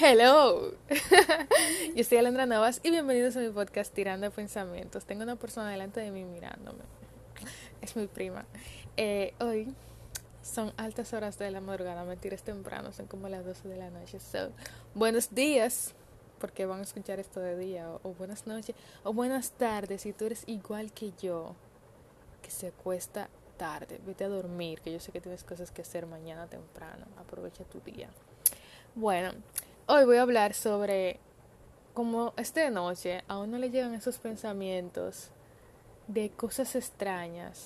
Hello, yo soy Alondra Navas y bienvenidos a mi podcast Tirando Pensamientos. Tengo una persona delante de mí mirándome, es mi prima. Eh, hoy son altas horas de la madrugada, mentiras temprano, son como las 12 de la noche. So, buenos días, porque van a escuchar esto de día, o, o buenas noches, o buenas tardes, si tú eres igual que yo, que se acuesta tarde, vete a dormir, que yo sé que tienes cosas que hacer mañana temprano, aprovecha tu día. Bueno, hoy voy a hablar sobre cómo esta noche a uno le llegan esos pensamientos de cosas extrañas.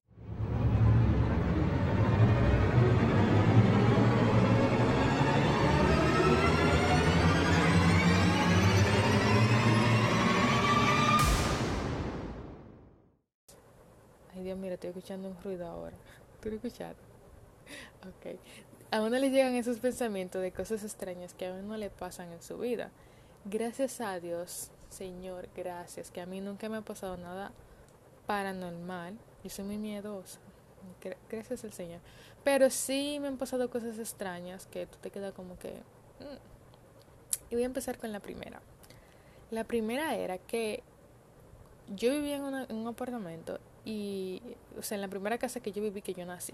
Ay Dios, mira, estoy escuchando un ruido ahora. ¿Tú lo escuchaste? Ok. A uno le llegan esos pensamientos de cosas extrañas que a uno le pasan en su vida. Gracias a Dios, Señor, gracias, que a mí nunca me ha pasado nada paranormal. Yo soy muy miedosa. Gracias al Señor. Pero sí me han pasado cosas extrañas que tú te quedas como que... Mm. Y voy a empezar con la primera. La primera era que yo vivía en, una, en un apartamento y, o sea, en la primera casa que yo viví que yo nací.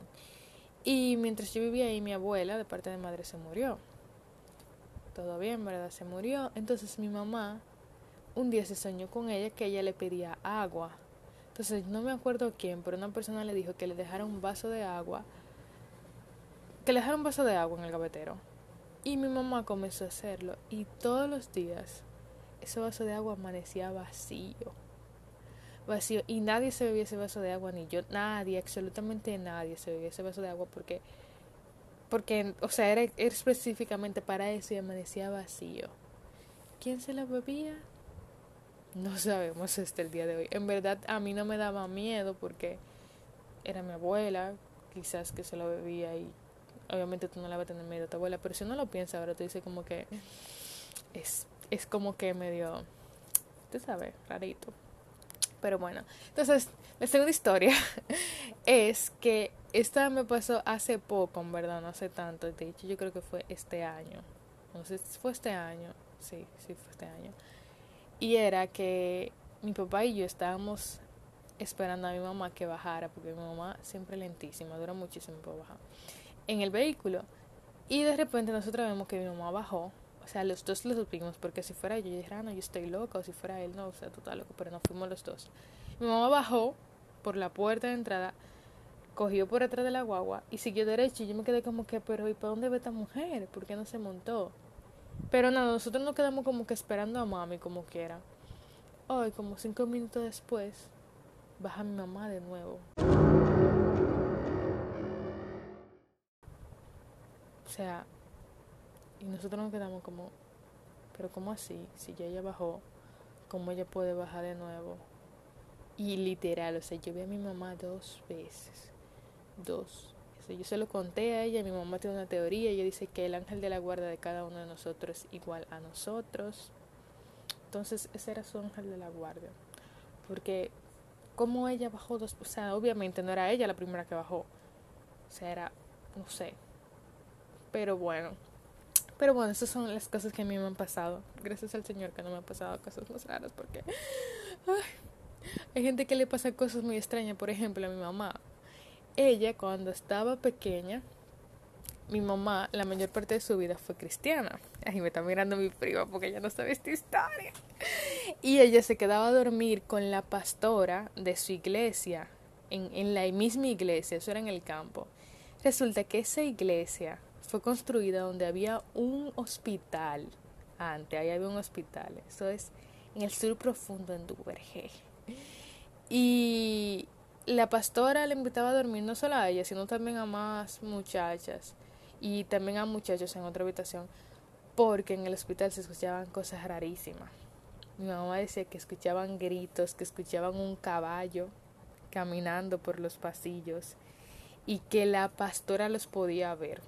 Y mientras yo vivía ahí, mi abuela, de parte de madre, se murió. Todo bien, ¿verdad? Se murió. Entonces mi mamá, un día se soñó con ella que ella le pedía agua. Entonces no me acuerdo quién, pero una persona le dijo que le dejara un vaso de agua. Que le dejara un vaso de agua en el gavetero. Y mi mamá comenzó a hacerlo. Y todos los días, ese vaso de agua amanecía vacío vacío y nadie se bebía ese vaso de agua, ni yo, nadie, absolutamente nadie se bebía ese vaso de agua porque, porque, o sea, era, específicamente para eso y amanecía vacío. ¿Quién se la bebía? No sabemos hasta el día de hoy. En verdad a mí no me daba miedo porque era mi abuela, quizás que se lo bebía y obviamente tú no le vas a tener miedo a tu abuela, pero si uno lo piensa ahora, tú dices como que es, es como que medio, tú sabes, rarito. Pero bueno, entonces la segunda historia es que esta me pasó hace poco, en verdad, no hace tanto. De hecho, yo creo que fue este año. No sé si fue este año. Sí, sí, fue este año. Y era que mi papá y yo estábamos esperando a mi mamá que bajara, porque mi mamá siempre lentísima, dura muchísimo para bajar, en el vehículo. Y de repente nosotros vemos que mi mamá bajó o sea, los dos lo supimos, porque si fuera yo, yo dijera, ah, no, yo estoy loca, o si fuera él, no, o sea, total loco, pero no fuimos los dos. Mi mamá bajó por la puerta de entrada, cogió por atrás de la guagua y siguió derecho. Y yo me quedé como que, pero ¿y para dónde ve esta mujer? ¿Por qué no se montó? Pero nada, nosotros nos quedamos como que esperando a mami como quiera. Hoy, como cinco minutos después, baja mi mamá de nuevo. O sea, y nosotros nos quedamos como, pero ¿cómo así? Si ya ella bajó, ¿cómo ella puede bajar de nuevo? Y literal, o sea, yo vi a mi mamá dos veces. Dos. O yo se lo conté a ella, mi mamá tiene una teoría, ella dice que el ángel de la guarda de cada uno de nosotros es igual a nosotros. Entonces, ese era su ángel de la guardia. Porque, como ella bajó dos, o sea, obviamente no era ella la primera que bajó. O sea, era, no sé. Pero bueno, pero bueno, esas son las cosas que a mí me han pasado. Gracias al Señor que no me han pasado cosas más raras porque hay gente que le pasa cosas muy extrañas. Por ejemplo, a mi mamá. Ella cuando estaba pequeña, mi mamá la mayor parte de su vida fue cristiana. Ahí me está mirando mi prima porque ella no sabe esta historia. Y ella se quedaba a dormir con la pastora de su iglesia, en, en la misma iglesia, eso era en el campo. Resulta que esa iglesia fue construida donde había un hospital antes, ahí había un hospital, eso es en el sur profundo en Duvergé. Y la pastora le invitaba a dormir no solo a ella, sino también a más muchachas y también a muchachos en otra habitación, porque en el hospital se escuchaban cosas rarísimas. Mi mamá decía que escuchaban gritos, que escuchaban un caballo caminando por los pasillos y que la pastora los podía ver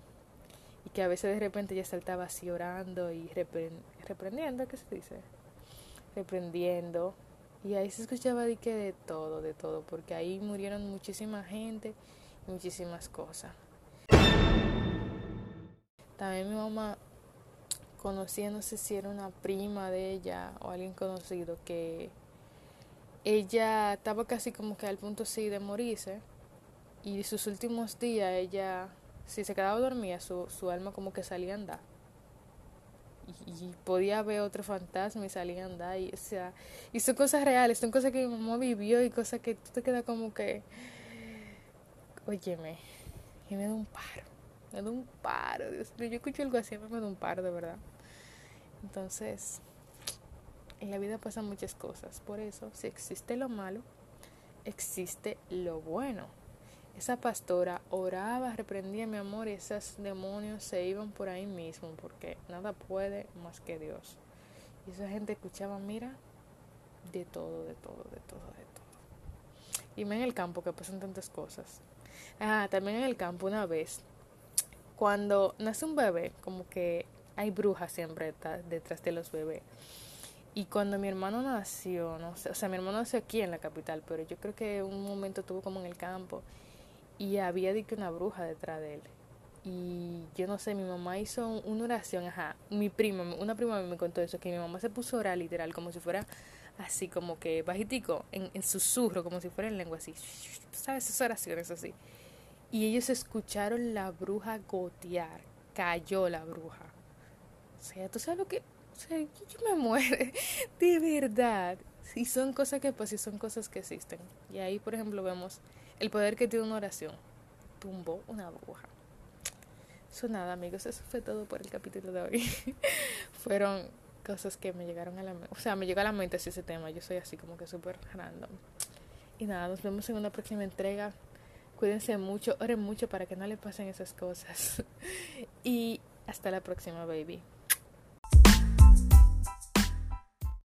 y que a veces de repente ella saltaba así orando y reprendiendo, ¿qué se dice? Reprendiendo. Y ahí se escuchaba de de todo, de todo, porque ahí murieron muchísima gente y muchísimas cosas. También mi mamá conocía, no sé si era una prima de ella o alguien conocido, que ella estaba casi como que al punto sí de morirse y sus últimos días ella, si se quedaba dormida, su, su alma como que salía a andar. Y, podía ver otro fantasma y salía a andar. Y, o sea, y son cosas reales, son cosas que mi mamá vivió y cosas que tú te quedas como que, óyeme, y me da un paro, me da un paro, Dios mío, yo escucho algo así, me da un paro de verdad. Entonces, en la vida pasan muchas cosas, por eso, si existe lo malo, existe lo bueno. Esa pastora oraba, reprendía mi amor y esos demonios se iban por ahí mismo porque nada puede más que Dios. Y esa gente escuchaba, mira, de todo, de todo, de todo, de todo. Y me en el campo que pasan tantas cosas. Ah, también en el campo una vez, cuando nace un bebé, como que hay brujas siempre detrás de los bebés. Y cuando mi hermano nació, no sé, o sea, mi hermano nació aquí en la capital, pero yo creo que un momento estuvo como en el campo y había dicho una bruja detrás de él. Y yo no sé, mi mamá hizo una oración, ajá, mi prima, una prima me contó eso, que mi mamá se puso a orar literal, como si fuera así, como que bajitico, en, en susurro, como si fuera en lengua así, ¿sabes? Esas oraciones así. Y ellos escucharon la bruja gotear, cayó la bruja. O sea, tú sabes lo que, o sea, yo me muere, de verdad. Y son cosas que pues, y son cosas que existen. Y ahí, por ejemplo, vemos el poder que tiene una oración. Tumbó una bruja. Eso nada, amigos, eso fue todo por el capítulo de hoy. Fueron cosas que me llegaron a la mente. O sea, me llegó a la mente ese tema. Yo soy así como que súper random. Y nada, nos vemos en una próxima entrega. Cuídense mucho, oren mucho para que no le pasen esas cosas. y hasta la próxima, baby.